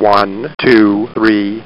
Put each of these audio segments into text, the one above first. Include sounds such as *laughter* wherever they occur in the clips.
One, two, three.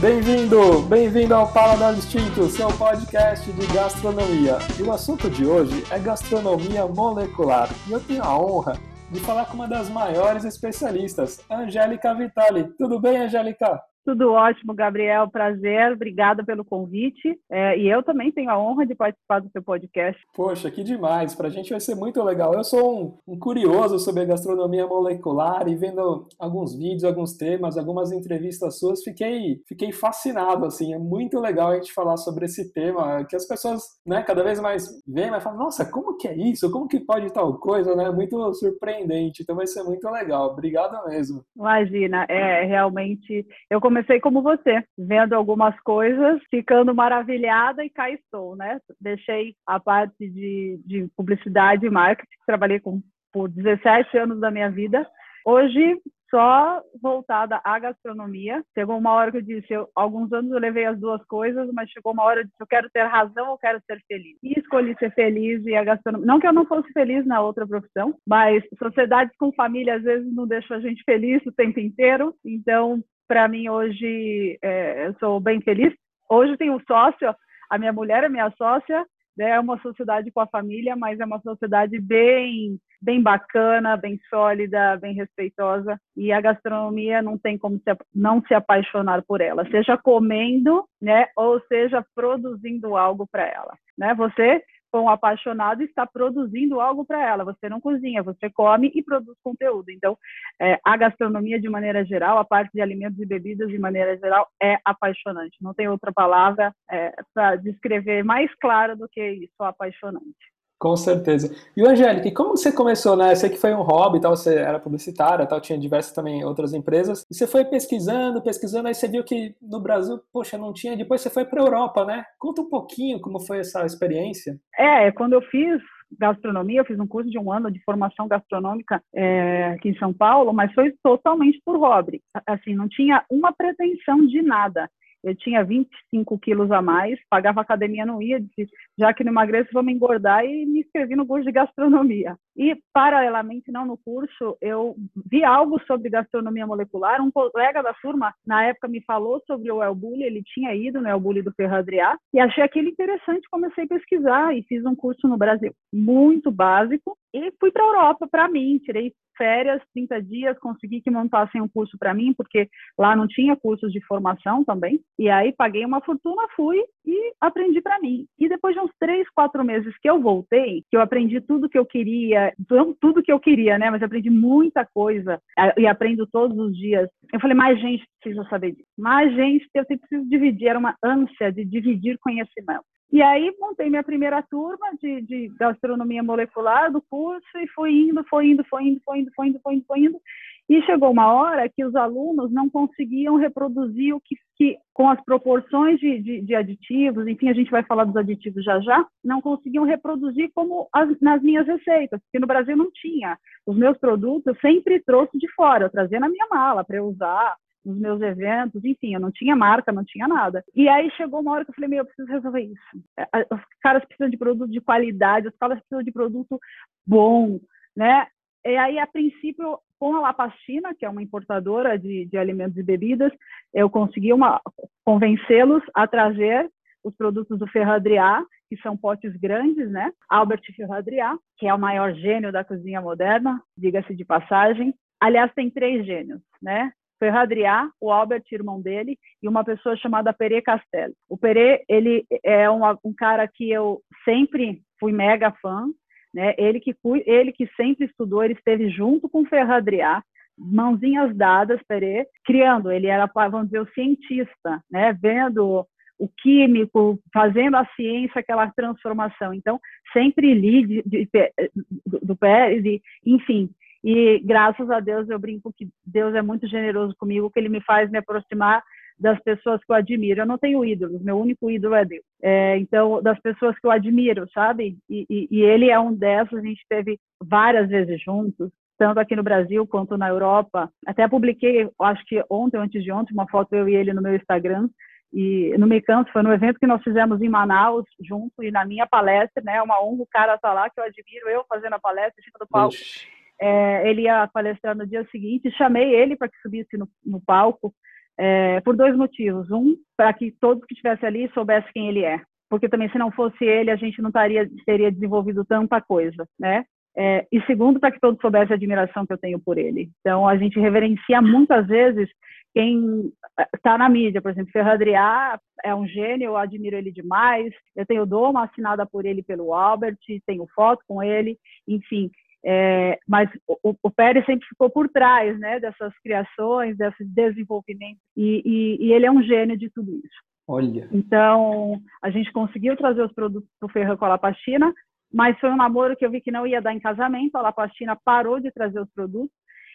Bem-vindo, bem-vindo ao Paladar Distinto, seu podcast de gastronomia. E o assunto de hoje é gastronomia molecular. E eu tenho a honra de falar com uma das maiores especialistas, Angélica Vitali. Tudo bem, Angélica? Tudo ótimo, Gabriel. Prazer. Obrigada pelo convite. É, e eu também tenho a honra de participar do seu podcast. Poxa, que demais. Para a gente vai ser muito legal. Eu sou um, um, curioso sobre a gastronomia molecular e vendo alguns vídeos, alguns temas, algumas entrevistas suas, fiquei, fiquei fascinado. Assim, é muito legal a gente falar sobre esse tema, que as pessoas, né, cada vez mais veem, mas falam, nossa, como que é isso? Como que pode tal coisa, né? Muito surpreendente. Então vai ser muito legal. Obrigado mesmo. Imagina, é realmente. Eu comecei como você, vendo algumas coisas, ficando maravilhada e cá estou, né? Deixei a parte de, de publicidade e marketing, trabalhei com, por 17 anos da minha vida. Hoje, só voltada à gastronomia. Chegou uma hora que eu disse, eu, alguns anos eu levei as duas coisas, mas chegou uma hora eu disse, eu quero ter razão ou quero ser feliz. E escolhi ser feliz e a gastronomia. Não que eu não fosse feliz na outra profissão, mas sociedades com família às vezes não deixam a gente feliz o tempo inteiro. Então, para mim hoje é, eu sou bem feliz. Hoje tenho um sócio, a minha mulher é minha sócia, né, é uma sociedade com a família, mas é uma sociedade bem bem bacana, bem sólida, bem respeitosa e a gastronomia não tem como se, não se apaixonar por ela, seja comendo, né, ou seja produzindo algo para ela, né? Você um apaixonado está produzindo algo para ela. Você não cozinha, você come e produz conteúdo. Então, é, a gastronomia, de maneira geral, a parte de alimentos e bebidas, de maneira geral, é apaixonante. Não tem outra palavra é, para descrever mais claro do que isso, apaixonante. Com certeza. E o Angélica, como você começou, né? Eu sei que foi um hobby, tal, você era publicitária, tal, tinha diversas também outras empresas. E você foi pesquisando, pesquisando, aí você viu que no Brasil, poxa, não tinha. Depois você foi para a Europa, né? Conta um pouquinho como foi essa experiência. É, quando eu fiz gastronomia, eu fiz um curso de um ano de formação gastronômica é, aqui em São Paulo, mas foi totalmente por hobby. Assim, não tinha uma pretensão de nada eu tinha 25 quilos a mais, pagava academia, não ia, disse, já que não emagreço, vou me engordar e me inscrevi no curso de gastronomia. E, paralelamente, não no curso, eu vi algo sobre gastronomia molecular, um colega da turma, na época, me falou sobre o El Bulli, ele tinha ido no El Bulli do Ferradriá, e achei aquilo interessante, comecei a pesquisar e fiz um curso no Brasil. Muito básico, e fui para a Europa para mim, tirei férias, 30 dias, consegui que montassem um curso para mim, porque lá não tinha cursos de formação também. E aí paguei uma fortuna, fui e aprendi para mim. E depois de uns três, quatro meses que eu voltei, que eu aprendi tudo que eu queria, não tudo que eu queria, né? Mas aprendi muita coisa e aprendo todos os dias. Eu falei, mais gente precisa saber disso. Mais gente, eu preciso dividir. Era uma ânsia de dividir conhecimento. E aí montei minha primeira turma de, de, gastronomia molecular do curso e foi indo, foi indo, foi indo, foi indo, foi indo, foi indo, foi indo. E chegou uma hora que os alunos não conseguiam reproduzir o que, que com as proporções de, de, de, aditivos, enfim, a gente vai falar dos aditivos já já, não conseguiam reproduzir como as, nas minhas receitas, porque no Brasil não tinha. Os meus produtos eu sempre trouxe de fora, eu trazia na minha mala para eu usar, nos meus eventos, enfim, eu não tinha marca, não tinha nada. E aí chegou uma hora que eu falei, meu, eu preciso resolver isso. É, os caras precisam de produto de qualidade, os caras precisam de produto bom, né? E aí, a princípio, com a Lapastina, que é uma importadora de, de alimentos e bebidas, eu consegui convencê-los a trazer os produtos do Ferradriá, que são potes grandes, né? Albert Ferradriá, que é o maior gênio da cozinha moderna, diga-se de passagem. Aliás, tem três gênios, né? Ferradriá, o Albert, irmão dele, e uma pessoa chamada Perê Castelli. O Perê, ele é uma, um cara que eu sempre fui mega fã, né? Ele que ele que sempre estudou, ele esteve junto com Ferradriá, mãozinhas dadas, Perê, criando. Ele era, vamos dizer, o cientista, né? Vendo o químico, fazendo a ciência aquela transformação. Então, sempre li de, de, de, do Pérez, enfim, e graças a Deus eu brinco que Deus é muito generoso comigo, que Ele me faz me aproximar das pessoas que eu admiro. Eu não tenho ídolos, meu único ídolo é Deus. É, então, das pessoas que eu admiro, sabe? E, e, e, ele é um dessas, a gente teve várias vezes juntos, tanto aqui no Brasil quanto na Europa. Até publiquei, acho que ontem ou antes de ontem, uma foto eu e ele no meu Instagram, e no Me Canso, foi no evento que nós fizemos em Manaus, junto, e na minha palestra, né, uma honra o cara estar tá lá, que eu admiro, eu fazendo a palestra, em cima do palco, é, ele ia palestrar no dia seguinte, chamei ele para que subisse no, no palco, é, por dois motivos. Um, para que todos que estivessem ali soubessem quem ele é, porque também se não fosse ele, a gente não taria, teria desenvolvido tanta coisa, né? É, e segundo, para que todos soubessem a admiração que eu tenho por ele. Então, a gente reverencia muitas vezes quem está na mídia, por exemplo, Ferradriá é um gênio, eu admiro ele demais. Eu tenho doma assinada por ele pelo Albert, tenho foto com ele, enfim. É, mas o, o, Pérez sempre ficou por trás né, dessas criações, desse desenvolvimento, e, e, e ele é um gênio de tudo isso. Olha. Então, a gente conseguiu trazer os produtos para o Ferran com a Lapastina, mas foi um namoro que eu vi que não ia dar em casamento, a Lapastina parou de trazer os produtos,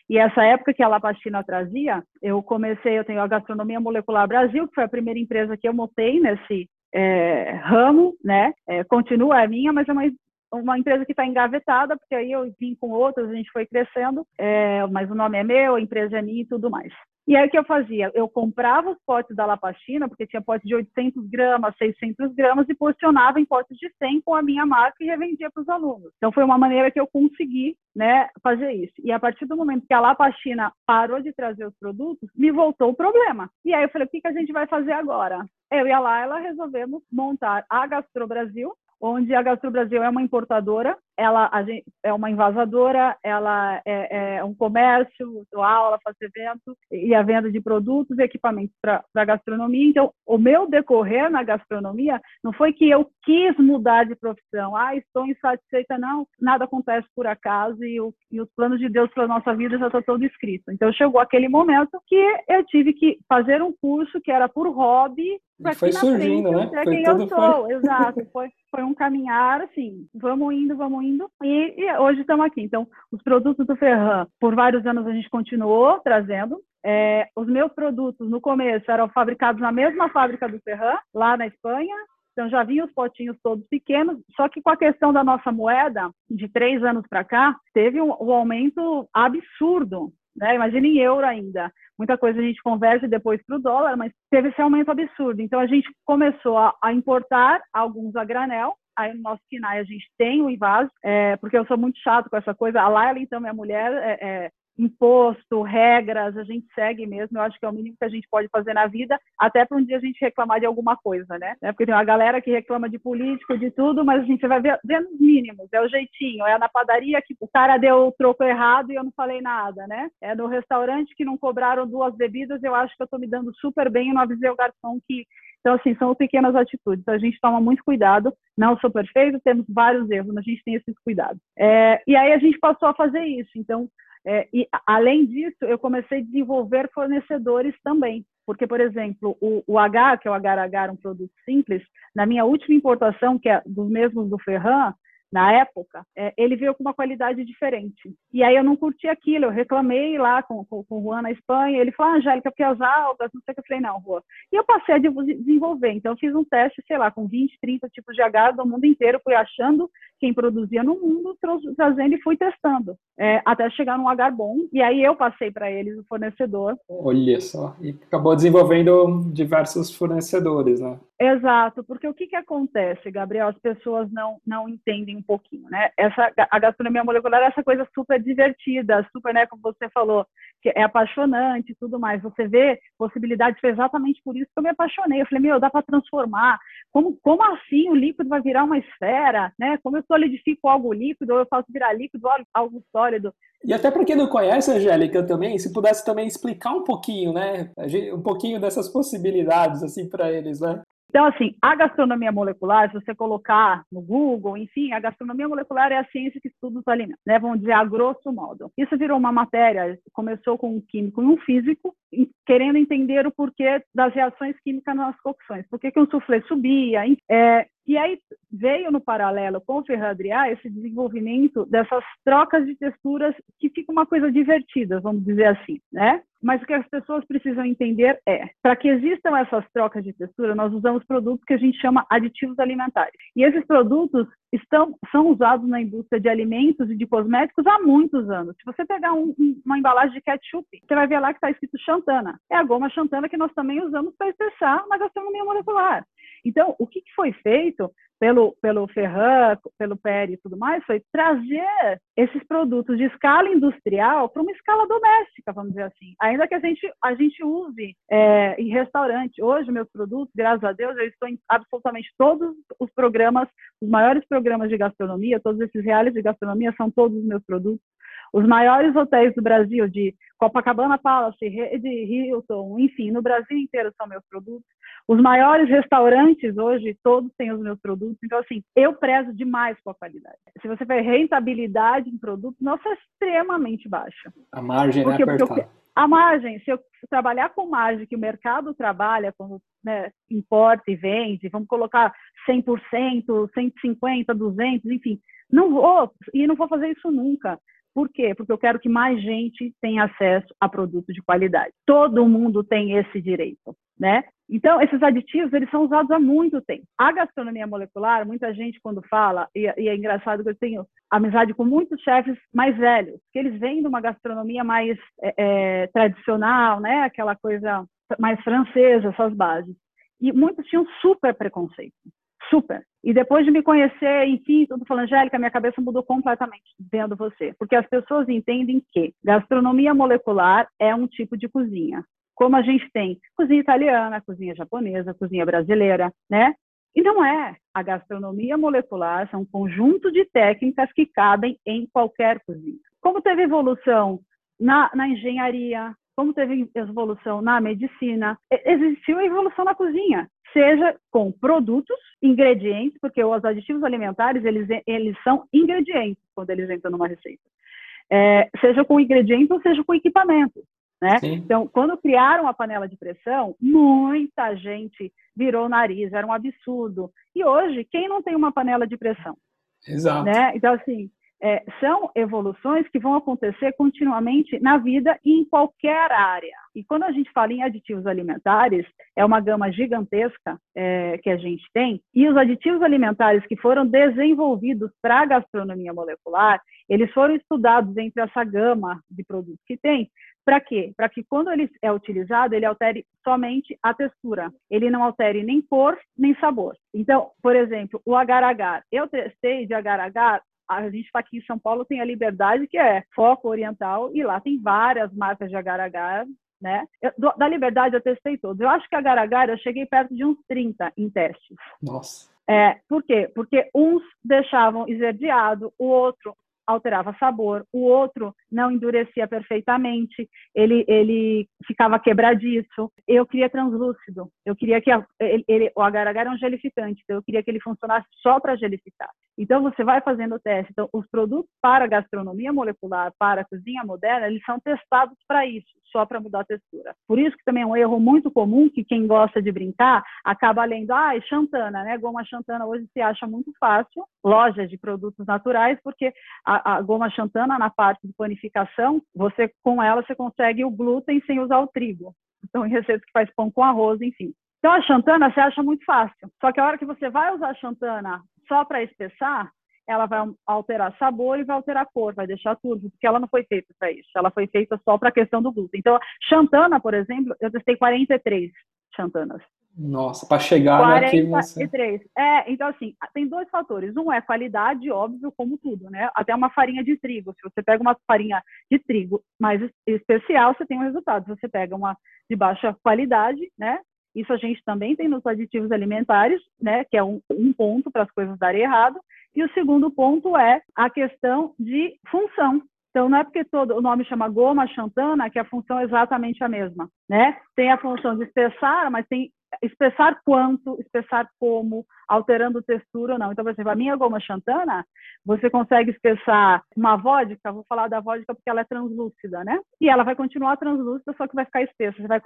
e essa época que a Lapastina trazia, eu comecei, eu tenho a Gastronomia Molecular Brasil, que foi a primeira empresa que eu montei nesse é, ramo, né? É, continua a minha, mas é uma uma empresa que está engavetada, porque aí eu vim com outras, a gente foi crescendo, é, mas o nome é meu, a empresa é minha e tudo mais. E aí o que eu fazia? Eu comprava os potes da Lapastina, porque tinha potes de 800 gramas, 600 gramas, e posicionava em potes de 100 com a minha marca e revendia para os alunos. Então foi uma maneira que eu consegui né, fazer isso. E a partir do momento que a Lapastina parou de trazer os produtos, me voltou o problema. E aí eu falei, o que, que a gente vai fazer agora? Eu e a Laila resolvemos montar a Gastro Brasil, onde a Gastro Brasil é uma importadora, ela gente, é uma invasadora, ela é, é, um comércio, dou aula, faço evento e a venda de produtos e equipamentos para a gastronomia. Então, o meu decorrer na gastronomia não foi que eu quis mudar de profissão, ah, estou insatisfeita, não, nada acontece por acaso e, o, e os planos de Deus para nossa vida já estão todo escrito. Então, chegou aquele momento que eu tive que fazer um curso que era por hobby, para foi surgindo, frente, né? Foi quem eu sou, foi... exato. Foi, foi um caminhar, assim, vamos indo, vamos indo, e, e hoje estamos aqui. Então, os produtos do Ferran, por vários anos a gente continuou trazendo, é, os meus produtos, no começo, eram fabricados na mesma fábrica do Ferran, lá na Espanha. Então, já vinham os potinhos todos pequenos. Só que com a questão da nossa moeda, de três anos para cá, teve um, um aumento absurdo. Né? Imagina em euro ainda. Muita coisa a gente converte depois para o dólar, mas teve esse aumento absurdo. Então, a gente começou a, a importar alguns a granel, aí no nosso KINAI a gente tem o invase, é, porque eu sou muito chato com essa coisa. A Laila, então, minha mulher, é, é, imposto, regras, a gente segue mesmo. Eu acho que é o mínimo que a gente pode fazer na vida, até para um dia a gente reclamar de alguma coisa, né? Porque tem uma galera que reclama de político, de tudo, mas a gente vai ver, vendo os mínimos, é o jeitinho, é na padaria que o cara deu o troco errado e eu não falei nada, né? É no restaurante que não cobraram duas bebidas, eu acho que eu estou me dando super bem e não avisei o garçom que então, assim, são pequenas atitudes. Então, a gente toma muito cuidado. Não sou perfeito, temos vários erros, mas a gente tem esses cuidados. É, e aí a gente passou a fazer isso. Então, é, e, além disso, eu comecei a desenvolver fornecedores também. Porque, por exemplo, o, o H, que é o HH, um produto simples, na minha última importação, que é dos mesmos do Ferran, na época, é, ele veio com uma qualidade diferente. E aí eu não curti aquilo, eu reclamei lá com, com, com o Juan na Espanha, ele falou, ah, Angélica, porque as algas, não sei o que, eu falei, não, Juan. E eu passei a desenvolver, então eu fiz um teste, sei lá, com 20, 30 tipos de H do mundo inteiro, fui achando quem produzia no mundo, trazendo e fui testando, é, até chegar num H bom, e aí eu passei para eles o fornecedor. Olha só, e acabou desenvolvendo diversos fornecedores, né? Exato, porque o que, que acontece, Gabriel? As pessoas não, não entendem um pouquinho, né? Essa, a gastronomia molecular é essa coisa super divertida, super, né, como você falou, que é apaixonante e tudo mais. Você vê possibilidades, foi exatamente por isso que eu me apaixonei. Eu falei, meu, dá para transformar. Como, como assim o líquido vai virar uma esfera, né? Como eu solidifico algo líquido, ou eu faço virar líquido, algo sólido. E até para quem não conhece, Angélica, também, se pudesse também explicar um pouquinho, né? Um pouquinho dessas possibilidades, assim, para eles, né? Então, assim, a gastronomia molecular, se você colocar no Google, enfim, a gastronomia molecular é a ciência que estuda os alimentos, né? Vamos dizer, a grosso modo. Isso virou uma matéria, começou com um químico e um físico, querendo entender o porquê das reações químicas nas cocções. Por que, que um soufflé subia? É, E aí veio no paralelo com o Ferradriá esse desenvolvimento dessas trocas de texturas que fica uma coisa divertida, vamos dizer assim, né? Mas o que as pessoas precisam entender é, para que existam essas trocas de textura, nós usamos produtos que a gente chama aditivos alimentares. E esses produtos estão, são usados na indústria de alimentos e de cosméticos há muitos anos. Se você pegar um, uma embalagem de ketchup, você vai ver lá que está escrito Xantana. É a goma Xantana que nós também usamos para espessar na gastronomia molecular. Então, o que, foi feito pelo, pelo Ferran, pelo Peri e tudo mais, foi trazer esses produtos de escala industrial para uma escala doméstica, vamos dizer assim. Ainda que a gente, a gente use é, em restaurante. Hoje, meus produtos, graças a Deus, eu estou em absolutamente todos os programas, os maiores programas de gastronomia, todos esses reais de gastronomia são todos os meus produtos. Os maiores hotéis do Brasil, de Copacabana Palace, de Hilton, enfim, no Brasil inteiro são meus produtos. Os maiores restaurantes hoje, todos têm os meus produtos. Então, assim, eu prezo demais com a qualidade. Se você vê rentabilidade em produto, nossa, é extremamente baixa. A margem é apertada. A margem, se eu trabalhar com margem que o mercado trabalha, como né, importa e vende, vamos colocar 100%, 150%, 200%, enfim, não vou, e não vou fazer isso nunca. Por quê? Porque eu quero que mais gente tenha acesso a produtos de qualidade. Todo mundo tem esse direito, né? Então, esses aditivos, eles são usados há muito tempo. A gastronomia molecular, muita gente quando fala, e, e é engraçado que eu tenho amizade com muitos chefes mais velhos, que eles vêm de uma gastronomia mais é, é, tradicional, né? Aquela coisa mais francesa, essas bases. E muitos tinham super preconceito super. E depois de me conhecer, enfim, tudo falando, Angélica, minha cabeça mudou completamente vendo você. Porque as pessoas entendem que gastronomia molecular é um tipo de cozinha. Como a gente tem cozinha italiana, cozinha japonesa, cozinha brasileira, né? E não é. A gastronomia molecular são um conjunto de técnicas que cabem em qualquer cozinha. Como teve evolução na, na engenharia, como teve evolução na medicina, existiu a evolução na cozinha seja com produtos, ingredientes, porque os aditivos alimentares, eles, eles são ingredientes quando eles entram numa receita. É, seja com ingredientes ou seja com equipamento. Né? Então, quando criaram a panela de pressão, muita gente virou o nariz, era um absurdo. E hoje, quem não tem uma panela de pressão? Exato. Né? Então, assim, é, são evoluções que vão acontecer continuamente na vida e em qualquer área. E quando a gente fala em aditivos alimentares, é uma gama gigantesca é, que a gente tem, e os aditivos alimentares que foram desenvolvidos para a gastronomia molecular, eles foram estudados entre essa gama de produtos que tem, para quê? Para que quando ele é utilizado, ele altere somente a textura. Ele não altere nem cor, nem sabor. Então, por exemplo, o agar-agar. Eu testei de agar-agar a gente está aqui em São Paulo, tem a Liberdade, que é foco oriental, e lá tem várias marcas de agar-agar, né? Eu, da Liberdade eu testei todos. Eu acho que agar-agar eu cheguei perto de uns 30 em testes. Nossa. É, por quê? Porque uns deixavam esverdeado, o outro alterava sabor, o outro não endurecia perfeitamente, ele, ele ficava quebradiço. Eu queria translúcido, eu queria que a, ele, o agar-agar é um gelificante, então eu queria que ele funcionasse só para gelificar. Então você vai fazendo o teste. Então os produtos para gastronomia molecular, para cozinha moderna, eles são testados para isso, só para mudar a textura. Por isso que também é um erro muito comum que quem gosta de brincar acaba lendo, ah, é Xantana, né? Goma Xantana hoje se acha muito fácil, lojas de produtos naturais, porque a, a, goma xantana na parte de panificação, você com ela você consegue o glúten sem usar o trigo. Então, em receitas que faz pão com arroz, enfim. Então, a xantana você acha muito fácil. Só que a hora que você vai usar a xantana só para espessar, ela vai alterar sabor e vai alterar cor, vai deixar tudo, porque ela não foi feita para isso. Ela foi feita só para a questão do glúten. Então, xantana, por exemplo, eu testei 43 xantanas. Nossa, para chegar 43. Você... É, então assim, tem dois fatores. Um é qualidade, óbvio, como tudo, né? Até uma farinha de trigo. Se você pega uma farinha de trigo mais especial, você tem um resultado. Se você pega uma de baixa qualidade, né? Isso a gente também tem nos aditivos alimentares, né? Que é um, um ponto para as coisas darem errado. E o segundo ponto é a questão de função. Então, não é porque todo o nome chama goma xantana que a função é exatamente a mesma, né? Tem a função de espessar, mas tem espessar quanto, espessar como, alterando textura ou não. Então, por exemplo, a minha goma xantana, você consegue espessar uma vodka, vou falar da vodka porque ela é translúcida, né? E ela vai continuar translúcida, só que vai ficar espessa. Você vai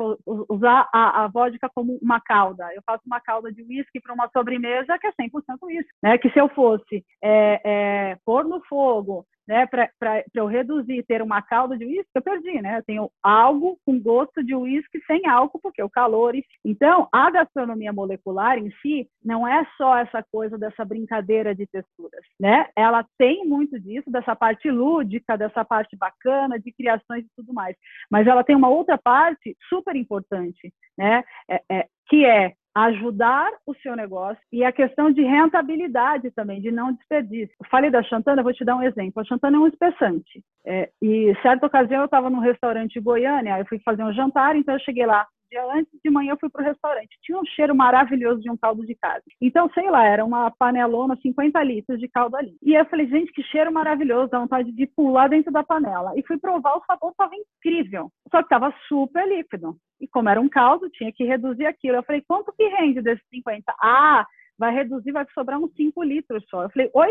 usar a, a vodka como uma calda. Eu faço uma calda de uísque para uma sobremesa que é 100% uísque, né? Que se eu fosse é, é, pôr no fogo né, para eu reduzir, ter uma calda de uísque, eu perdi, né? Eu tenho algo com gosto de uísque sem álcool, porque o calor. Então, a gastronomia molecular em si não é só essa coisa dessa brincadeira de texturas, né? Ela tem muito disso, dessa parte lúdica, dessa parte bacana, de criações e tudo mais. Mas ela tem uma outra parte super importante, né? É, é, que é ajudar o seu negócio e a questão de rentabilidade também, de não desperdício. falei da Chantana, vou te dar um exemplo. A Chantana é um espessante. É, e certa ocasião eu estava num restaurante em Goiânia, eu fui fazer um jantar, então eu cheguei lá dia antes de manhã eu fui para o restaurante. Tinha um cheiro maravilhoso de um caldo de carne. Então, sei lá, era uma panelona, 50 litros de caldo ali. E eu falei, gente, que cheiro maravilhoso, dá vontade de pular dentro da panela. E fui provar, o sabor estava incrível. Só que estava super líquido. E como era um caldo, tinha que reduzir aquilo. Eu falei, quanto que rende desses 50? Ah, vai reduzir, vai sobrar uns 5 litros só. Eu falei, oi?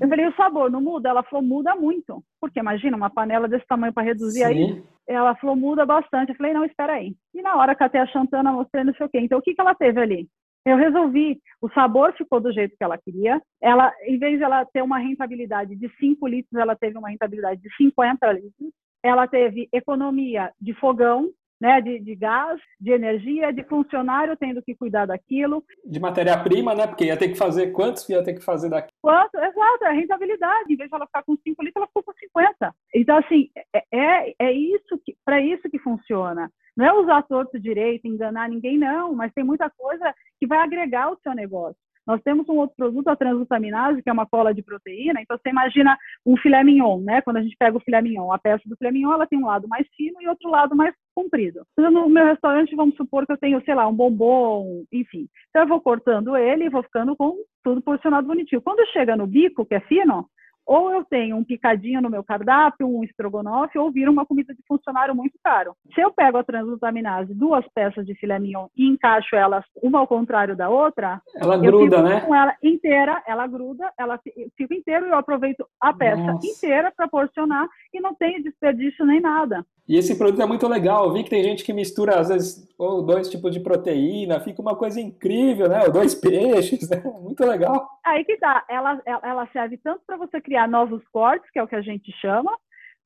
Eu falei, o sabor não muda? Ela falou, muda muito. Porque imagina, uma panela desse tamanho para reduzir Sim. aí. Ela falou, muda bastante. Eu falei, não, espera aí. E na hora que até a Chantana mostrei, não sei o quê. Então, o que, que ela teve ali? Eu resolvi, o sabor ficou do jeito que ela queria. Ela, em vez de ela ter uma rentabilidade de 5 litros, ela teve uma rentabilidade de 50 litros. Ela teve economia de fogão, né, de, de, gás, de energia, de funcionário tendo que cuidar daquilo. De matéria-prima, né? Porque ia ter que fazer quantos ia ter que fazer daqui? Quanto? Exato, é a rentabilidade. Em vez de ela ficar com 5 litros, ela ficou com 50. Então, assim, é, é, é isso que, para isso que funciona. Não é usar torto direito, enganar ninguém, não, mas tem muita coisa que vai agregar ao seu negócio. Nós temos um outro produto, a transglutaminase, que é uma cola de proteína. Então, você imagina um filé mignon, né? Quando a gente pega o filé mignon, a peça do filé mignon, ela tem um lado mais fino e outro lado mais comprido. Então, no meu restaurante, vamos supor que eu tenho, sei lá, um bombom, enfim. Então, eu vou cortando ele e vou ficando com tudo posicionado bonitinho. Quando chega no bico, que é fino, ou eu tenho um picadinho no meu cardápio, um estrogonofe, ou vira uma comida de funcionário muito caro. Se eu pego a transglutaminase, duas peças de filé mignon e encaixo elas uma ao contrário da outra, ela gruda, né? Com ela inteira, ela gruda, ela fica inteira e eu aproveito a peça Nossa. inteira para porcionar e não tem desperdício nem nada. E esse produto é muito legal. Eu vi que tem gente que mistura, às vezes, ou dois tipos de proteína, fica uma coisa incrível, né? Ou dois *laughs* peixes, né? Muito legal. Aí que tá. Ela, ela serve tanto para você criar novos cortes, que é o que a gente chama,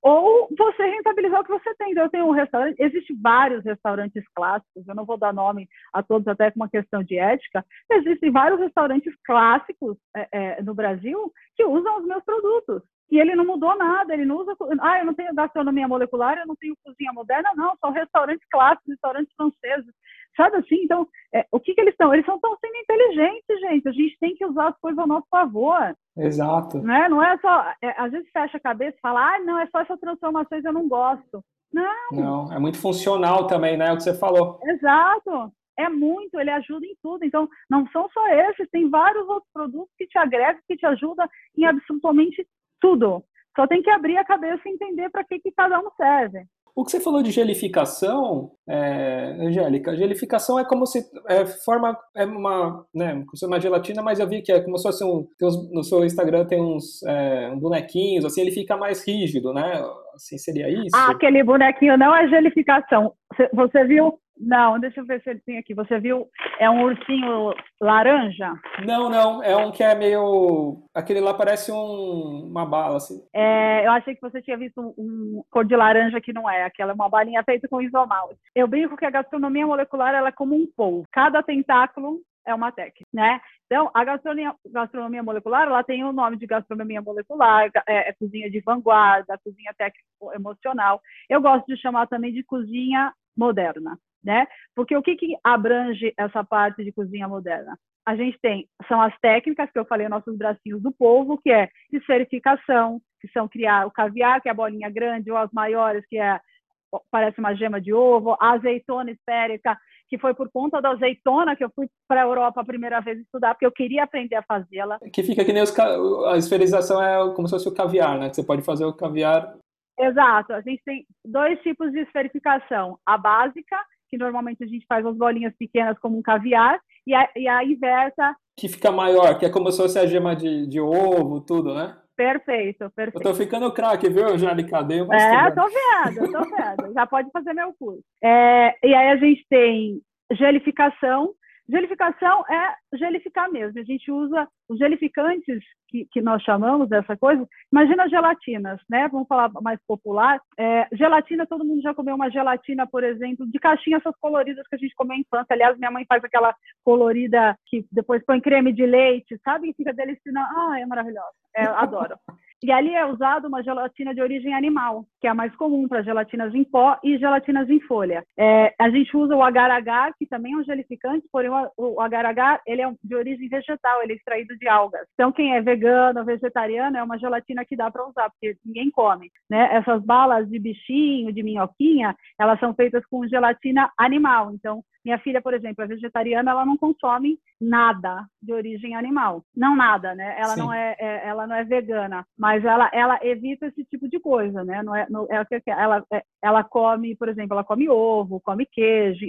ou você rentabilizar o que você tem. Então, eu tenho um restaurante, existe vários restaurantes clássicos, eu não vou dar nome a todos, até com uma questão de ética, existem vários restaurantes clássicos é, é, no Brasil que usam os meus produtos e ele não mudou nada, ele não usa. Ah, eu não tenho gastronomia molecular, eu não tenho cozinha moderna, não, são restaurantes clássicos, restaurantes franceses, sabe assim? Então, é, o que, que eles estão? Eles estão sendo inteligentes, gente, a gente tem que usar as coisas ao nosso favor. Exato. Né? Não é só, é, às vezes fecha a cabeça e fala, ah, não, é só essas transformações, eu não gosto. Não. Não, é muito funcional também, né? É o que você falou. Exato é muito, ele ajuda em tudo. Então, não são só esses, tem vários outros produtos que te agregam, que te ajudam em absolutamente tudo. Só tem que abrir a cabeça e entender para que, que cada um serve. O que você falou de gelificação, é, Angélica, gelificação é como se é, forma é uma, né, uma gelatina, mas eu vi que é como se fosse um, uns, no seu Instagram tem uns é, bonequinhos, assim, ele fica mais rígido, né? Assim, seria isso? Ah, aquele bonequinho não é gelificação. Você, você viu não, deixa eu ver se ele tem aqui. Você viu? É um ursinho laranja? Não, não. É um que é meio. Aquele lá parece um... uma bala, assim. É, eu achei que você tinha visto um, um, cor de laranja que não é. Aquela é uma balinha feita com isomalte. Eu brinco que a gastronomia molecular ela é como um polvo. Cada tentáculo é uma técnica, né? Então, a gastronomia, gastronomia molecular, ela tem o nome de gastronomia molecular, é, é cozinha de vanguarda, cozinha técnico-emocional. Eu gosto de chamar também de cozinha moderna, né? Porque o que, que abrange essa parte de cozinha moderna? A gente tem, são as técnicas que eu falei, nossos bracinhos do povo, que é esferificação, que são criar o caviar, que é a bolinha grande, ou as maiores, que é parece uma gema de ovo, a azeitona esférica, que foi por conta da azeitona que eu fui para a Europa a primeira vez estudar, porque eu queria aprender a fazê-la. Que fica que nem os, a esferização é como se fosse o caviar, né? Que você pode fazer o caviar. Exato. A gente tem dois tipos de esferificação: a básica que normalmente a gente faz as bolinhas pequenas como um caviar, e a, e a inversa. Que fica maior, que é como se fosse a gema de, de ovo, tudo, né? Perfeito, perfeito. Eu tô ficando craque, viu, Angélica? Dei uma é, tô vendo, tô vendo. Já pode fazer meu curso. É, e aí a gente tem gelificação, Gelificação é gelificar mesmo. A gente usa os gelificantes que, que nós chamamos dessa coisa. Imagina gelatinas, né? Vamos falar mais popular. É, gelatina, todo mundo já comeu uma gelatina, por exemplo, de caixinha essas coloridas que a gente comeu em infância. Aliás, minha mãe faz aquela colorida que depois põe creme de leite, sabe? E fica deliciosa. Ah, é maravilhosa. É, adoro. E ali é usado uma gelatina de origem animal, que é a mais comum para gelatinas em pó e gelatinas em folha. É, a gente usa o agar-agar, que também é um gelificante, porém o agar-agar ele é de origem vegetal, ele é extraído de algas. Então quem é vegano, vegetariano, é uma gelatina que dá para usar, porque ninguém come. Né? Essas balas de bichinho, de minhoquinha, elas são feitas com gelatina animal. Então minha filha, por exemplo, é vegetariana, ela não consome nada de origem animal. Não nada, né? Ela não é, é, ela não é vegana, mas ela, ela evita esse tipo de coisa, né? Não é, não, é, ela, é, ela come, por exemplo, ela come ovo, come queijo,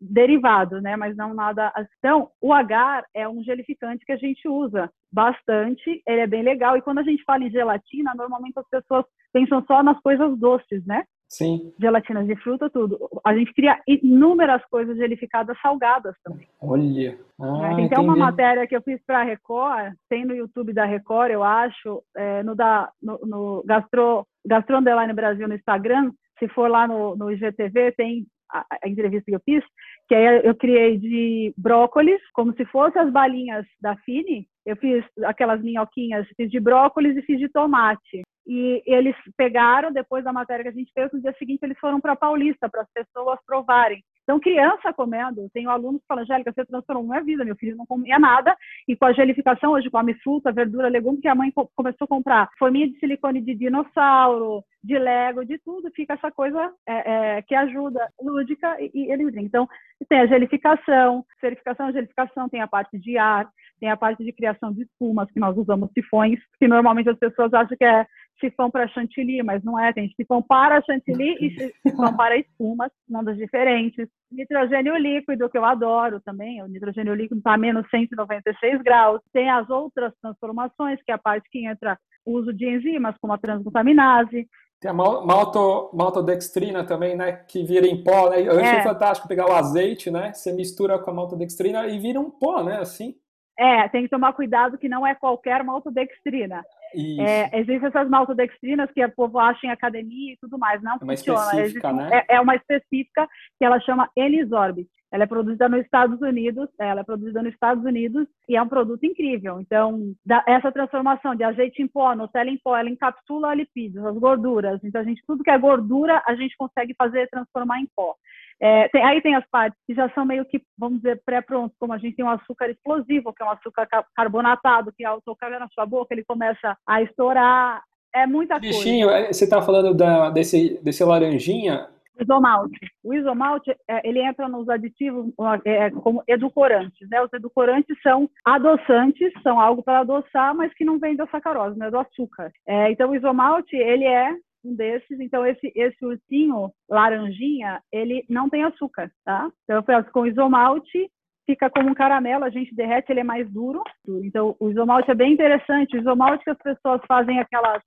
derivado, né? Mas não nada. Então, o agar é um gelificante que a gente usa bastante, ele é bem legal. E quando a gente fala em gelatina, normalmente as pessoas pensam só nas coisas doces, né? Sim. Gelatinas de fruta, tudo. A gente cria inúmeras coisas gelificadas salgadas também. Olha. Ah, tem até uma matéria que eu fiz para a Record, tem no YouTube da Record, eu acho, é, no, da, no, no Gastro, Gastro Underline Brasil no Instagram, se for lá no, no IGTV, tem a, a, entrevista que eu fiz, que aí eu criei de brócolis, como se fossem as balinhas da Fini, eu fiz aquelas minhoquinhas, fiz de brócolis e fiz de tomate. E eles pegaram, depois da matéria que a gente fez, no dia seguinte eles foram para Paulista, para as pessoas provarem. Então, criança comendo, tenho alunos que falam, Angélica, você transformou minha vida, meu filho não comia nada, e com a gelificação hoje come fruta, verdura, legume, que a mãe começou a comprar forminha de silicone de dinossauro, de Lego, de tudo, fica essa coisa é, é, que ajuda, lúdica, e, e eles Então, tem a gelificação, verificação, gelificação, tem a parte de ar, tem a parte de criação de espumas, que nós usamos sifões, que normalmente as pessoas acham que é sifão para chantilly, mas não é, tem sifão para chantilly e sifão para espumas, ondas diferentes. Nitrogênio líquido, que eu adoro também, o nitrogênio líquido está a menos 196 graus. Tem as outras transformações, que é a parte que entra o uso de enzimas, como a transglutaminase, tem a malto, maltodextrina também, né? Que vira em pó, né? Eu achei é. fantástico pegar o azeite, né? Você mistura com a maltodextrina e vira um pó, né? Assim. É, tem que tomar cuidado que não é qualquer maltodextrina. É, existem essas maltodextrinas que a povo acha em academia e tudo mais, não é uma funciona. Específica, Existe, né? é, é, uma específica que ela chama Enisorbit. Ela é produzida nos Estados Unidos, ela é produzida nos Estados Unidos e é um produto incrível. Então, essa transformação de azeite em pó, Nutella em pó, ela encapsula lipídios, as gorduras. Então, a gente, tudo que é gordura, a gente consegue fazer transformar em pó. É, tem, aí tem as partes que já são meio que, vamos dizer, pré-prontos, como a gente tem um açúcar explosivo, que é um açúcar carbonatado, que ao tocar na sua boca ele começa a estourar. É muita Bichinho, coisa. É, você está falando da, desse, desse laranjinha, Isomalte. O isomalte, é, ele entra nos aditivos é, como edulcorantes, né? Os edulcorantes são adoçantes, são algo para adoçar, mas que não vem da sacarose, não é do açúcar. Então, o isomalte, ele é um desses. Então, esse, esse ursinho laranjinha, ele não tem açúcar, tá? Então, eu faço com isomalte, fica como um caramelo, a gente derrete, ele é mais duro. Então, o isomalte é bem interessante. O isomalte que as pessoas fazem aquelas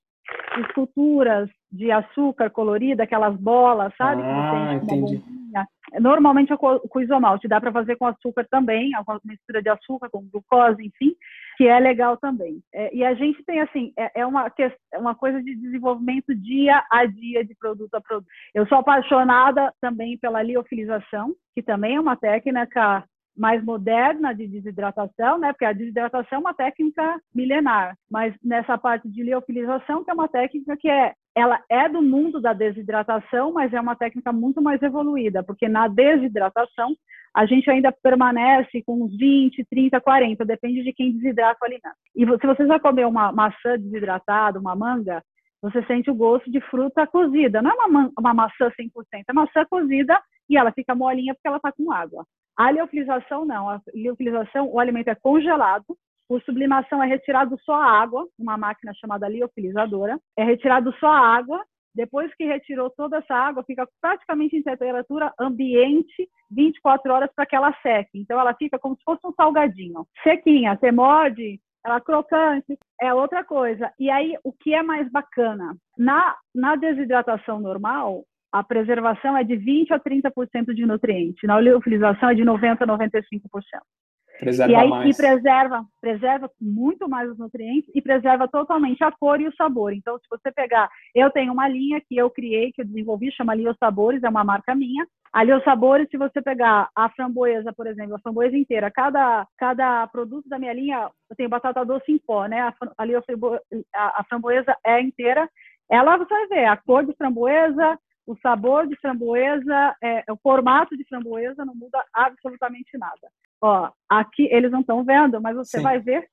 esculturas de açúcar colorida, aquelas bolas, sabe? Ah, entendi. Normalmente é com isomalte, dá para fazer com açúcar também, uma mistura de açúcar com glucose, enfim, que é legal também. É, e a gente tem, assim, é, é uma, é uma coisa de desenvolvimento dia a dia, de produto a produto. Eu sou apaixonada também pela liofilização, que também é uma técnica mais moderna de desidratação, né? Porque a desidratação é uma técnica milenar, mas nessa parte de liofilização, que é uma técnica que é ela é do mundo da desidratação, mas é uma técnica muito mais evoluída, porque na desidratação a gente ainda permanece com uns 20, 30, 40, depende de quem desidrata o alimento. E se você já comeu uma maçã desidratada, uma manga, você sente o gosto de fruta cozida. Não é uma, uma maçã 100%, é maçã cozida e ela fica molinha porque ela está com água. A liofilização não. A liofilização, o alimento é congelado, por sublimação é retirado só a água, uma máquina chamada liofilizadora, é retirado só a água depois que retirou toda essa água, fica praticamente em temperatura ambiente 24 horas para que ela seque. Então ela fica como se fosse um salgadinho. Sequinha, você morde, ela crocante, é outra coisa. E aí, o que é mais bacana? Na, na desidratação normal, a preservação é de 20 a 30% de nutrientes. Na oleofilização é de 90 a 95%. Preserva e aí mais. e preserva, preserva muito mais os nutrientes e preserva totalmente a cor e o sabor. Então, se você pegar, eu tenho uma linha que eu criei, que eu desenvolvi, chama Lio Sabores, é uma marca minha. A Lio Sabores, se você pegar a framboesa, por exemplo, a framboesa inteira, cada, cada produto da minha linha, eu tenho batata doce em pó, né? A, a framboesa é inteira. Ela, você vai ver, a cor de framboesa, o sabor de framboesa, é, o formato de framboesa não muda absolutamente nada. Ó, aqui eles não estão vendo, mas você Sim. vai ver.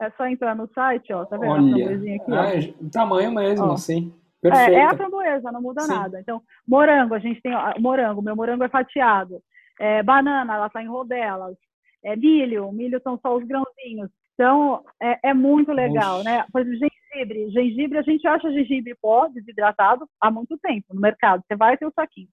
É só entrar no site, ó, tá vendo Olha. a framboesinha aqui? Ah, ó. tamanho mesmo, ó. assim. É, é, a framboesa, não muda Sim. nada. Então, morango, a gente tem ó, morango, meu morango é fatiado. É, banana, ela está em rodelas. É, milho, milho são só os grãozinhos. Então, é, é muito legal, Oxi. né? Por exemplo, gengibre. Gengibre, a gente acha gengibre pó desidratado há muito tempo no mercado. Você vai ter o saquinho.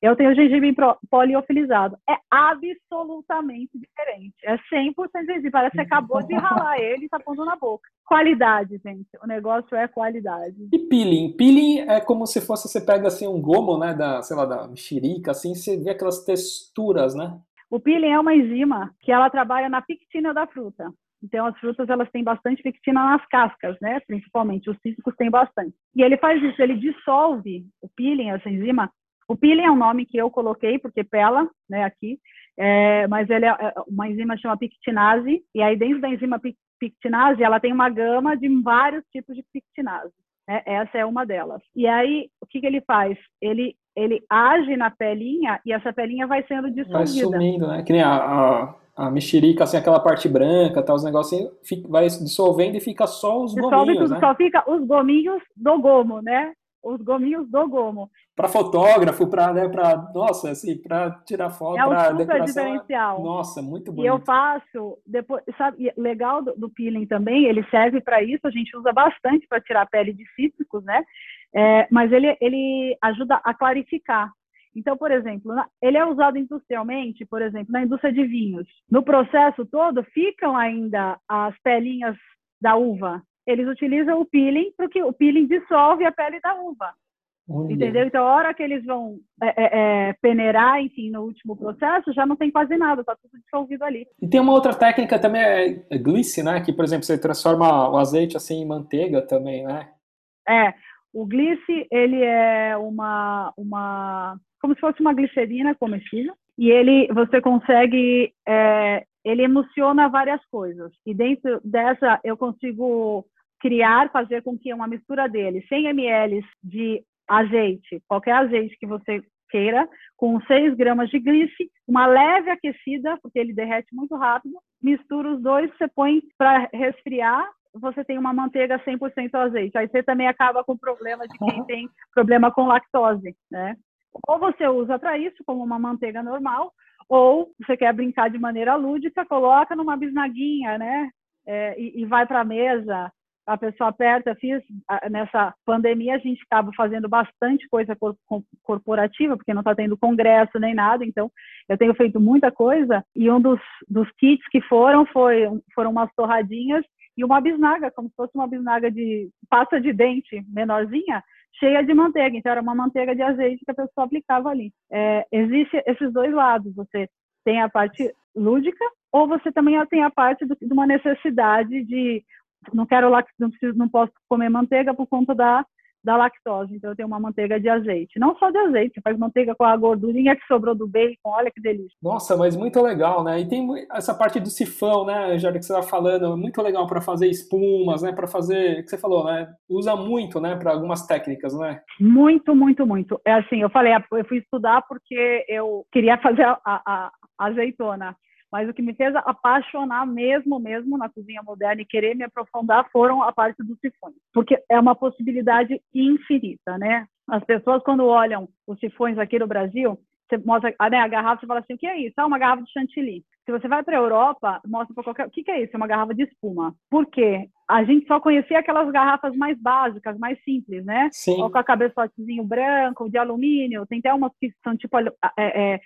Eu tenho gengibre poliofilizado. É absolutamente diferente. É 100% gengibre. Parece que acabou de ralar ele e tá pondo na boca. Qualidade, gente. O negócio é qualidade. E peeling? Peeling é como se fosse, você pega assim um gomo, né, da, sei lá, da mexerica, assim, você vê aquelas texturas, né? O peeling é uma enzima que ela trabalha na pectina da fruta. Então, as frutas elas têm bastante pectina nas cascas, né? Principalmente, os cítricos têm bastante. E ele faz isso, ele dissolve o peeling, essa enzima. O peeling é um nome que eu coloquei, porque pela, né, aqui. É, mas ele é, é uma enzima chama pectinase, e aí dentro da enzima pectinase, ela tem uma gama de vários tipos de pectinase. Né? Essa é uma delas. E aí, o que, que ele faz? Ele ele age na pelinha e essa pelinha vai sendo dissolvida. Vai sumindo, né? Que nem a, a a mexerica, assim, aquela parte branca, tá, os negocinhos, vai dissolvendo e fica só os Dissolve gominhos, tudo, né? Só fica os gominhos do gomo, né? Os gominhos do gomo. Para fotógrafo, para, né, para, nossa, assim, para tirar foto, é para decoração. diferencial. Nossa, muito bonito. E eu faço, depois, sabe, legal do, do peeling também, ele serve para isso, a gente usa bastante para tirar a pele de cítricos, né? É, mas ele, ele ajuda a clarificar. Então, por exemplo, ele é usado industrialmente, por exemplo, na indústria de vinhos. No processo todo, ficam ainda as pelinhas da uva. Eles utilizam o peeling, porque o peeling dissolve a pele da uva. Olha. Entendeu? Então, a hora que eles vão é, é, é, peneirar, enfim, no último processo, já não tem quase nada, está tudo dissolvido ali. E tem uma outra técnica também, é, é glice, né? Que, por exemplo, você transforma o azeite assim em manteiga também, né? É, o glice, ele é uma, uma como se fosse uma glicerina comestível, e ele, você consegue, é, ele emociona várias coisas. E dentro dessa, eu consigo criar, fazer com que uma mistura dele, 100 ml de azeite, qualquer azeite que você queira, com 6 gramas de glice, uma leve aquecida, porque ele derrete muito rápido, mistura os dois, você põe para resfriar, você tem uma manteiga 100% azeite. Aí você também acaba com o problema de quem *laughs* tem problema com lactose, né? Ou você usa para isso, como uma manteiga normal, ou você quer brincar de maneira lúdica, coloca numa bisnaguinha, né? É, e, e, vai para a mesa, a pessoa aperta. Fiz nessa pandemia, a gente acaba fazendo bastante coisa corporativa, porque não está tendo congresso nem nada, então eu tenho feito muita coisa. E um dos, dos kits que foram foi, foram umas torradinhas e uma bisnaga, como se fosse uma bisnaga de pasta de dente menorzinha, cheia de manteiga. Então, era uma manteiga de azeite que a pessoa aplicava ali. É, existe esses dois lados. Você tem a parte lúdica ou você também tem a parte do, de uma necessidade de não quero não, preciso, não posso comer manteiga por conta da da lactose. Então, eu tenho uma manteiga de azeite. Não só de azeite, faz manteiga com a gordurinha que sobrou do bacon. Olha que delícia. Nossa, mas muito legal, né? E tem essa parte do sifão, né, já que você está falando, muito legal para fazer espumas, né? Para fazer, que você falou, né? Usa muito, né? Para algumas técnicas, né? Muito, muito, muito. É assim, eu falei, eu fui estudar porque eu queria fazer a, a, a azeitona. Mas o que me fez apaixonar mesmo, mesmo na cozinha moderna e querer me aprofundar foram a parte dos sifões, porque é uma possibilidade infinita, né? As pessoas quando olham os sifões aqui no Brasil, você mostra né, a garrafa e fala assim, o que é isso? Ah, uma garrafa de chantilly. Se você vai para a Europa, mostra para qualquer. O que, que é isso? É uma garrafa de espuma. Por quê? A gente só conhecia aquelas garrafas mais básicas, mais simples, né? Sim. Ou com a cabeçotezinho branco, de alumínio. Tem até umas que são tipo é, é,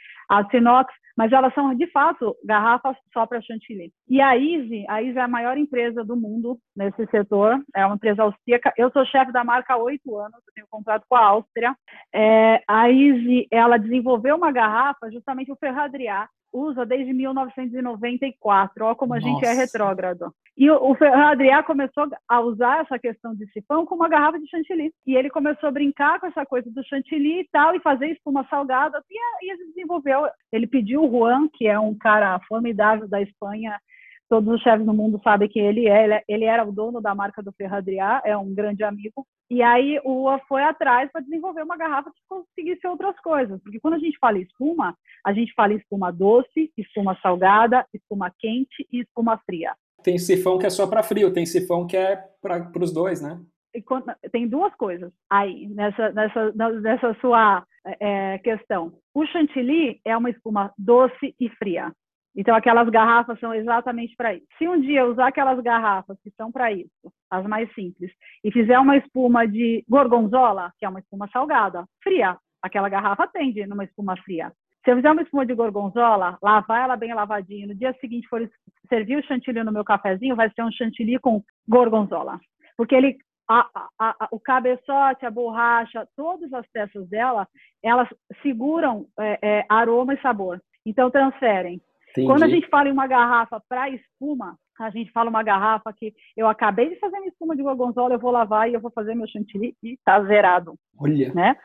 inox, mas elas são de fato garrafas só para chantilly. E a Easy, a Easy é a maior empresa do mundo nesse setor, é uma empresa austríaca. Eu sou chefe da marca há oito anos, eu tenho contrato com a Áustria. É, a Easy, ela desenvolveu uma garrafa, justamente o Ferradriá, usa desde 1994. Olha como a Nossa. gente é retrógrado. E o, o Adriá começou a usar essa questão de sifão com uma garrafa de chantilly. E ele começou a brincar com essa coisa do chantilly e tal, e fazer espuma salgada. E, e ele desenvolveu. Ele pediu o Juan, que é um cara formidável da Espanha, todos os chefes do mundo sabem que ele é. Ele era o dono da marca do Ferradriá, é um grande amigo. E aí o UA foi atrás para desenvolver uma garrafa que conseguisse outras coisas. Porque quando a gente fala espuma, a gente fala espuma doce, espuma salgada, espuma quente e espuma fria. Tem sifão que é só para frio, tem sifão que é para os dois, né? tem duas coisas aí nessa, nessa, nessa sua é, questão. O chantilly é uma espuma doce e fria. Então, aquelas garrafas são exatamente para isso. Se um dia eu usar aquelas garrafas que são para isso, as mais simples, e fizer uma espuma de gorgonzola, que é uma espuma salgada, fria, aquela garrafa tende numa espuma fria. Se eu fizer uma espuma de gorgonzola, lavar ela bem lavadinha, no dia seguinte for servir o chantilly no meu cafezinho, vai ser um chantilly com gorgonzola. Porque ele, a, a, a, o cabeçote, a borracha, todas as peças dela, elas seguram é, é, aroma e sabor. Então, transferem. Entendi. Quando a gente fala em uma garrafa para espuma, a gente fala uma garrafa que eu acabei de fazer minha espuma de gorgonzola, eu vou lavar e eu vou fazer meu chantilly e tá zerado. Olha. Né?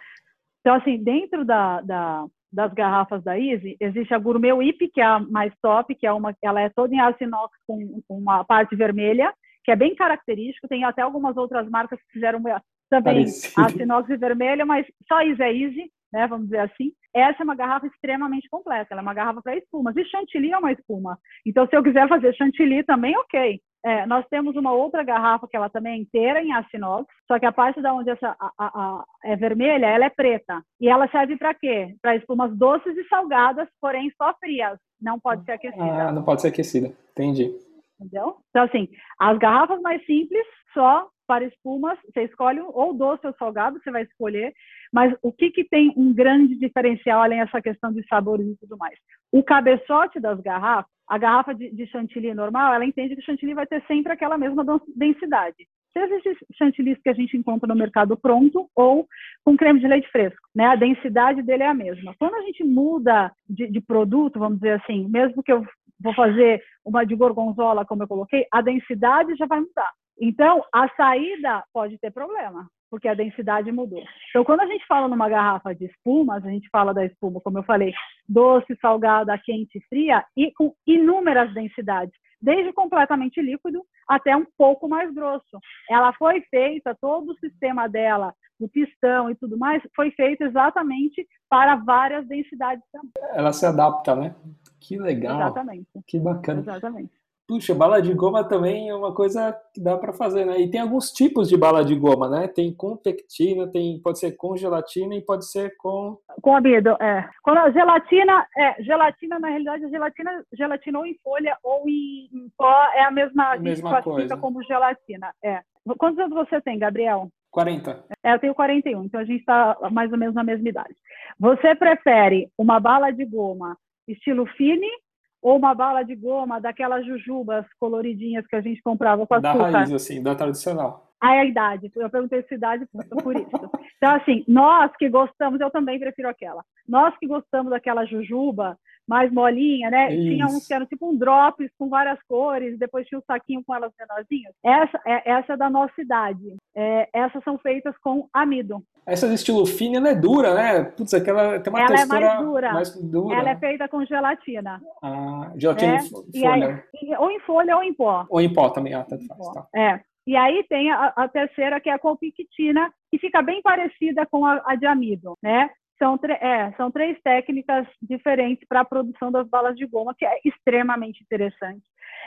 Então, assim, dentro da, da, das garrafas da Easy, existe a Gourmet IP, que é a mais top, que é uma, ela é toda em aço inox com, com uma parte vermelha, que é bem característico. Tem até algumas outras marcas que fizeram também aço inox e vermelha, mas só Easy é Easy né, vamos dizer assim, essa é uma garrafa extremamente completa, ela é uma garrafa para espumas, e chantilly é uma espuma. Então, se eu quiser fazer chantilly também, ok. É, nós temos uma outra garrafa que ela também é inteira em aço inox, só que a parte da onde essa a, a, a, é vermelha, ela é preta. E ela serve para quê? Para espumas doces e salgadas, porém só frias. Não pode ser aquecida. Ah, não pode ser aquecida. Entendi. Entendeu? Então, assim, as garrafas mais simples, só para espumas, você escolhe ou doce ou salgado, você vai escolher, mas o que, que tem um grande diferencial além dessa questão de sabores e tudo mais? O cabeçote das garrafas, a garrafa de, de chantilly normal, ela entende que o chantilly vai ter sempre aquela mesma densidade. Seja esses chantilly que a gente encontra no mercado pronto ou com creme de leite fresco, né? A densidade dele é a mesma. Quando a gente muda de, de produto, vamos dizer assim, mesmo que eu vou fazer uma de gorgonzola, como eu coloquei, a densidade já vai mudar. Então, a saída pode ter problema, porque a densidade mudou. Então, quando a gente fala numa garrafa de espumas, a gente fala da espuma, como eu falei, doce, salgada, quente, fria, e com inúmeras densidades, desde completamente líquido até um pouco mais grosso. Ela foi feita, todo o sistema dela, o pistão e tudo mais, foi feito exatamente para várias densidades também. Ela se adapta, né? Que legal. Exatamente. Que bacana. Exatamente. Puxa, bala de goma também é uma coisa que dá para fazer, né? E tem alguns tipos de bala de goma, né? Tem com pectina, tem, pode ser com gelatina e pode ser com... Com amido, é. Quando a gelatina, é, gelatina, na realidade, a gelatina, gelatina ou em folha ou em, em pó é a mesma, a mesma coisa. como gelatina, é. Quantos anos você tem, Gabriel? 40. É, eu tenho 41, então a gente está mais ou menos na mesma idade. Você prefere uma bala de goma estilo fine ou uma bala de goma daquelas jujubas coloridinhas que a gente comprava com açúcar. Da raiz, assim, da tradicional. Ah, é a idade. Eu perguntei se idade por isso. Então, assim, nós que gostamos, eu também prefiro aquela. Nós que gostamos daquela jujuba mais molinha, né? Isso. Tinha uns que eram tipo um drops com várias cores, depois tinha um saquinho com elas menorzinhas. Essa é, essa é da nossa idade. É, essas são feitas com amido. Essa de estilo fino, ela é dura, né? Putz, aquela tem uma ela textura é mais dura. mais dura. Ela é feita com gelatina. Ah, gelatina é? em folha. Aí, ou em folha ou em pó. Ou em pó também, ah, tanto faz. Tá. É. E aí tem a, a, terceira, que é a colpictina, que fica bem parecida com a, a de amido, né? São, é, são três técnicas diferentes para a produção das balas de goma, que é extremamente interessante.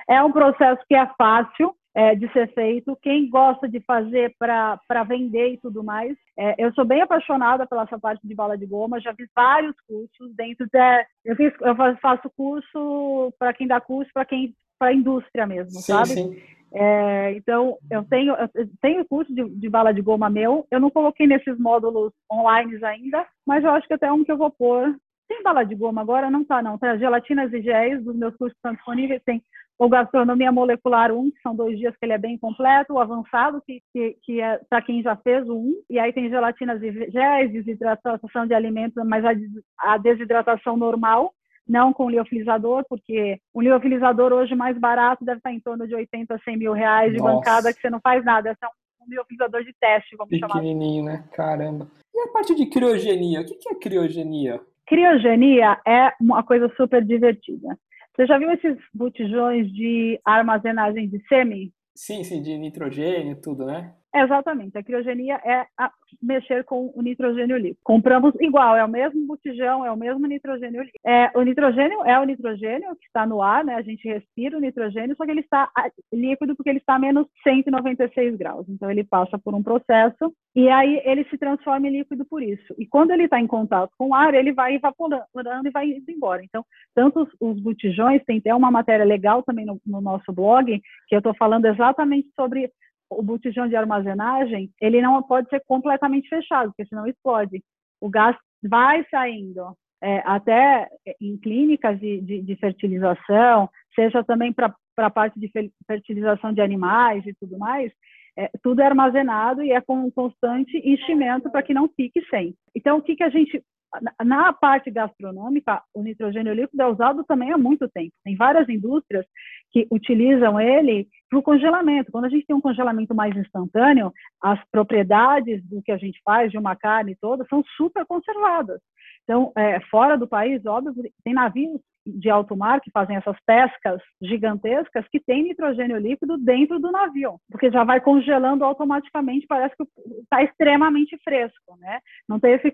É um processo que é fácil, é, de ser feito, quem gosta de fazer para vender e tudo mais. É, eu sou bem apaixonada pela essa parte de bala de goma, já fiz vários cursos dentro de, eu, fiz, eu faço curso para quem dá curso, para quem para a indústria mesmo, sim, sabe? Sim. É, então, eu tenho, eu tenho curso de, de, bala de goma meu, eu não coloquei nesses módulos online ainda, mas eu acho que até um que eu vou pôr. Tem bala de goma agora? Não tá, não. Tem as gelatinas e géis dos meus cursos estão disponíveis, tem o Gastronomia Molecular 1, que são dois dias que ele é bem completo, o avançado, que, que, que é para quem já fez o 1, e aí tem gelatinas e géis, desidratação de alimentos, mas a, a desidratação normal, não com liofilizador, porque o liofilizador hoje mais barato deve estar em torno de 80 a 100 mil reais de Nossa. bancada, que você não faz nada, é um liofilizador de teste, vamos chamar. Pequenininho, né? Caramba. E a parte de criogenia? O que é criogenia? Criogenia é uma coisa super divertida. Você já viu esses botijões de armazenagem de semi? Sim, sim, de nitrogênio e tudo, né? Exatamente. A criogenia é mexer com o nitrogênio líquido. Compramos igual, é o mesmo botijão, é o mesmo nitrogênio líquido. É, o nitrogênio é o nitrogênio que está no ar, né? A gente respira o nitrogênio, só que ele está líquido porque ele está a menos 196 graus. Então ele passa por um processo e aí ele se transforma em líquido por isso. E quando ele está em contato com o ar, ele vai evaporando e vai indo embora. Então, tanto os, os botijões, tem até uma matéria legal também no, no nosso blog, que eu estou falando exatamente sobre o botijão de armazenagem, ele não pode ser completamente fechado, porque senão explode. O gás vai saindo é, até em clínicas de, de, de fertilização, seja também para a parte de fertilização de animais e tudo mais, é, tudo é armazenado e é com um constante enchimento para que não fique sem. Então, o que, que a gente na parte gastronômica, o nitrogênio líquido é usado também há muito tempo. Tem várias indústrias que utilizam ele para o congelamento. Quando a gente tem um congelamento mais instantâneo, as propriedades do que a gente faz de uma carne toda são super conservadas. Então, é, fora do país, óbvio, tem navios de alto mar que fazem essas pescas gigantescas que tem nitrogênio líquido dentro do navio, porque já vai congelando automaticamente, parece que está extremamente fresco, né? Não tem esse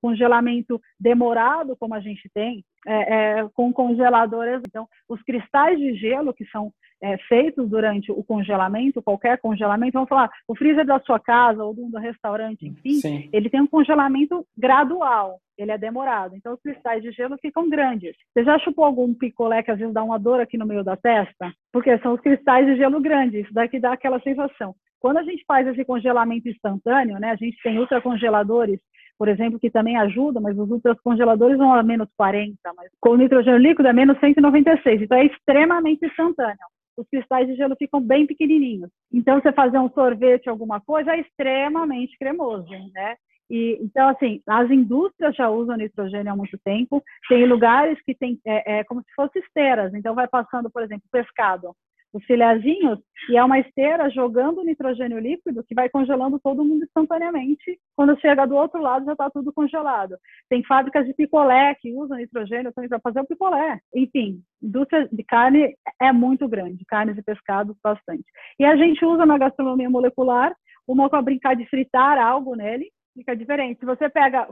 congelamento demorado como a gente tem é, é, com congeladores. Então, os cristais de gelo que são é, feitos durante o congelamento, qualquer congelamento, vamos falar, o freezer da sua casa ou do restaurante, enfim, Sim. ele tem um congelamento gradual ele é demorado. Então, os cristais de gelo ficam grandes. Você já chupou algum picolé que às vezes dá uma dor aqui no meio da testa? Porque são os cristais de gelo grandes. Isso daqui dá aquela sensação. Quando a gente faz esse congelamento instantâneo, né, a gente tem ultracongeladores, por exemplo, que também ajudam, mas os ultracongeladores vão a menos 40, mas com nitrogênio líquido é menos 196. Então, é extremamente instantâneo os cristais de gelo ficam bem pequenininhos. Então, você fazer um sorvete, alguma coisa, é extremamente cremoso, né? E, então, assim, as indústrias já usam nitrogênio há muito tempo. Tem lugares que tem é, é como se fossem esteiras. Então, vai passando, por exemplo, pescado, os filhazinhos, e é uma esteira jogando nitrogênio líquido que vai congelando todo mundo instantaneamente. Quando chega do outro lado, já está tudo congelado. Tem fábricas de picolé que usam nitrogênio também para fazer o picolé. Enfim, indústria de carne é muito grande, carnes e pescados bastante. E a gente usa na gastronomia molecular uma para brincar de fritar algo nele, fica diferente. Se você pega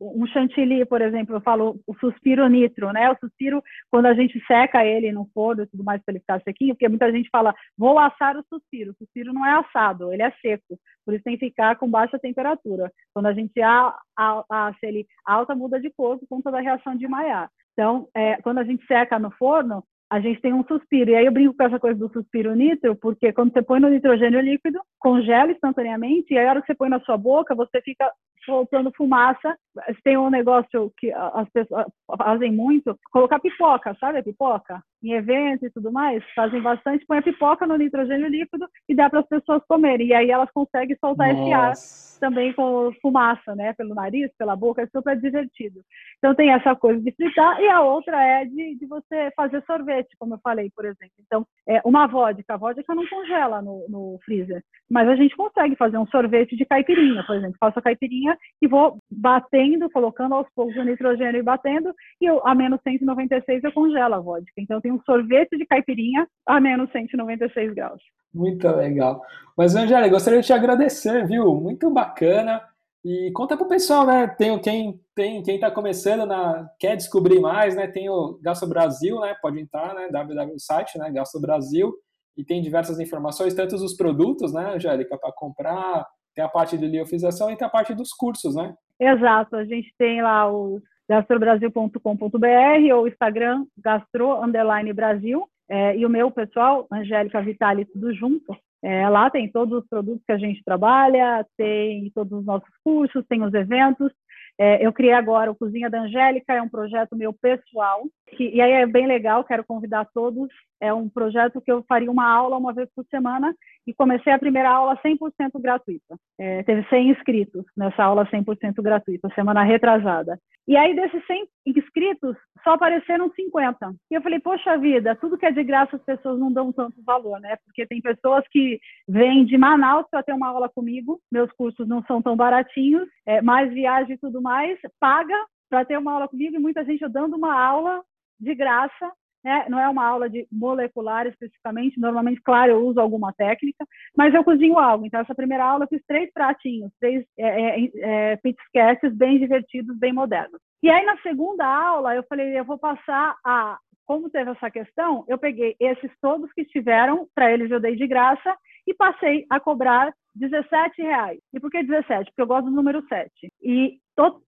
um chantilly, por exemplo, eu falo o suspiro nitro, né? O suspiro, quando a gente seca ele no forno e tudo mais para ele ficar sequinho, porque muita gente fala, vou assar o suspiro. O suspiro não é assado, ele é seco. Por isso tem que ficar com baixa temperatura. Quando a gente assa ele alta, muda de cor por conta da reação de Maillard. Então, é, quando a gente seca no forno, a gente tem um suspiro. E aí eu brinco com essa coisa do suspiro nitro, porque quando você põe no nitrogênio líquido, congela instantaneamente, e aí a hora que você põe na sua boca, você fica soltando fumaça. Tem um negócio que as pessoas fazem muito, colocar pipoca, sabe a pipoca? Em eventos e tudo mais, fazem bastante, põe a pipoca no nitrogênio líquido e dá para as pessoas comerem. E aí elas conseguem soltar Nossa. esse ar também com fumaça, né? Pelo nariz, pela boca, é super divertido. Então tem essa coisa de fritar e a outra é de, de você fazer sorvete, como eu falei, por exemplo. Então, é uma vodka, a vodka não congela no, no freezer, mas a gente consegue fazer um sorvete de caipirinha, por exemplo. Faço a caipirinha e vou batendo, colocando aos poucos o nitrogênio e batendo, e eu, a menos 196 eu congelo a vodka. Então um sorvete de caipirinha a menos 196 graus. Muito legal. Mas, Angélica, gostaria de te agradecer, viu? Muito bacana. E conta pro pessoal, né? Tem quem tem quem está começando na quer descobrir mais, né? Tem o Gasto Brasil, né? Pode entrar, né? www site, né? Gasto Brasil e tem diversas informações, tanto dos produtos, né, Angélica, para comprar, tem a parte de liofilização e tem a parte dos cursos, né? Exato, a gente tem lá o gastrobrasil.com.br ou Instagram gastro Brasil é, e o meu pessoal, Angélica Vitali, tudo junto. É, lá tem todos os produtos que a gente trabalha, tem todos os nossos cursos, tem os eventos. É, eu criei agora o Cozinha da Angélica, é um projeto meu pessoal, que, e aí é bem legal, quero convidar todos. É um projeto que eu faria uma aula uma vez por semana e comecei a primeira aula 100% gratuita. É, teve 100 inscritos nessa aula 100% gratuita, semana retrasada. E aí, desses 100 inscritos, só apareceram 50. E eu falei, poxa vida, tudo que é de graça as pessoas não dão tanto valor, né? Porque tem pessoas que vêm de Manaus para ter uma aula comigo, meus cursos não são tão baratinhos, é, mais viagem e tudo mais, paga para ter uma aula comigo e muita gente dando uma aula de graça né? não é uma aula de molecular especificamente, normalmente, claro, eu uso alguma técnica, mas eu cozinho algo. Então, essa primeira aula eu fiz três pratinhos, três é, é, é, bem divertidos, bem modernos. E aí, na segunda aula, eu falei, eu vou passar a como teve essa questão, eu peguei esses todos que tiveram, para eles eu dei de graça, e passei a cobrar 17 reais. E por que 17? Porque eu gosto do número 7. E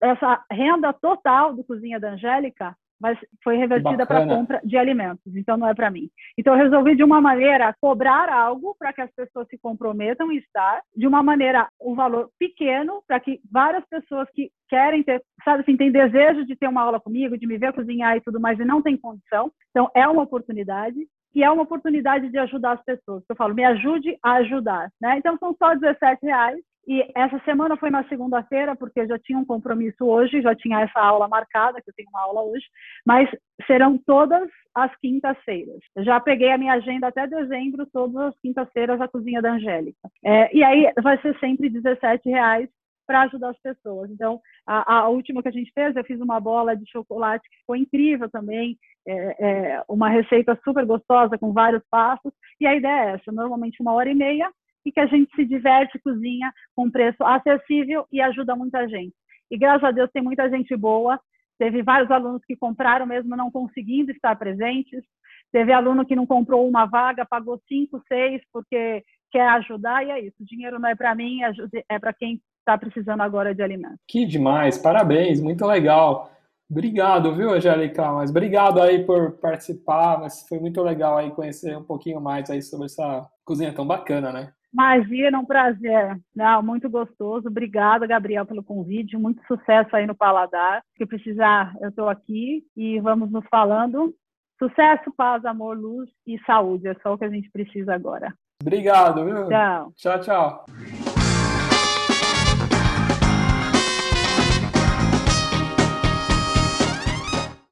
essa renda total do Cozinha da Angélica mas foi revertida para compra de alimentos, então não é para mim. Então eu resolvi de uma maneira cobrar algo para que as pessoas se comprometam em estar, de uma maneira um valor pequeno para que várias pessoas que querem ter, sabe assim, tem desejo de ter uma aula comigo, de me ver cozinhar e tudo mais e não tem condição. Então é uma oportunidade e é uma oportunidade de ajudar as pessoas. Eu falo, me ajude a ajudar, né? Então são só 17 reais e essa semana foi na segunda-feira, porque já tinha um compromisso hoje, já tinha essa aula marcada, que eu tenho uma aula hoje, mas serão todas as quintas-feiras. Já peguei a minha agenda até dezembro, todas as quintas-feiras, a cozinha da Angélica. É, e aí vai ser sempre 17 reais para ajudar as pessoas. Então, a, a, última que a gente fez, eu fiz uma bola de chocolate que foi incrível também, é, é, uma receita super gostosa com vários passos. E a ideia é essa: normalmente uma hora e meia, e que a gente se diverte, cozinha com preço acessível e ajuda muita gente. E graças a Deus tem muita gente boa. Teve vários alunos que compraram mesmo não conseguindo estar presentes. Teve aluno que não comprou uma vaga, pagou cinco, seis, porque quer ajudar, e é isso. O dinheiro não é para mim, é para quem está precisando agora de alimentos. Que demais, parabéns, muito legal. Obrigado, viu, Angélica? Mas obrigado aí por participar, mas foi muito legal aí conhecer um pouquinho mais aí sobre essa cozinha tão bacana, né? Imagina, um prazer. Não, muito gostoso. Obrigada, Gabriel, pelo convite. Muito sucesso aí no Paladar. Se precisar, eu estou aqui e vamos nos falando. Sucesso, paz, amor, luz e saúde. É só o que a gente precisa agora. Obrigado, viu? Tchau. Tchau, tchau.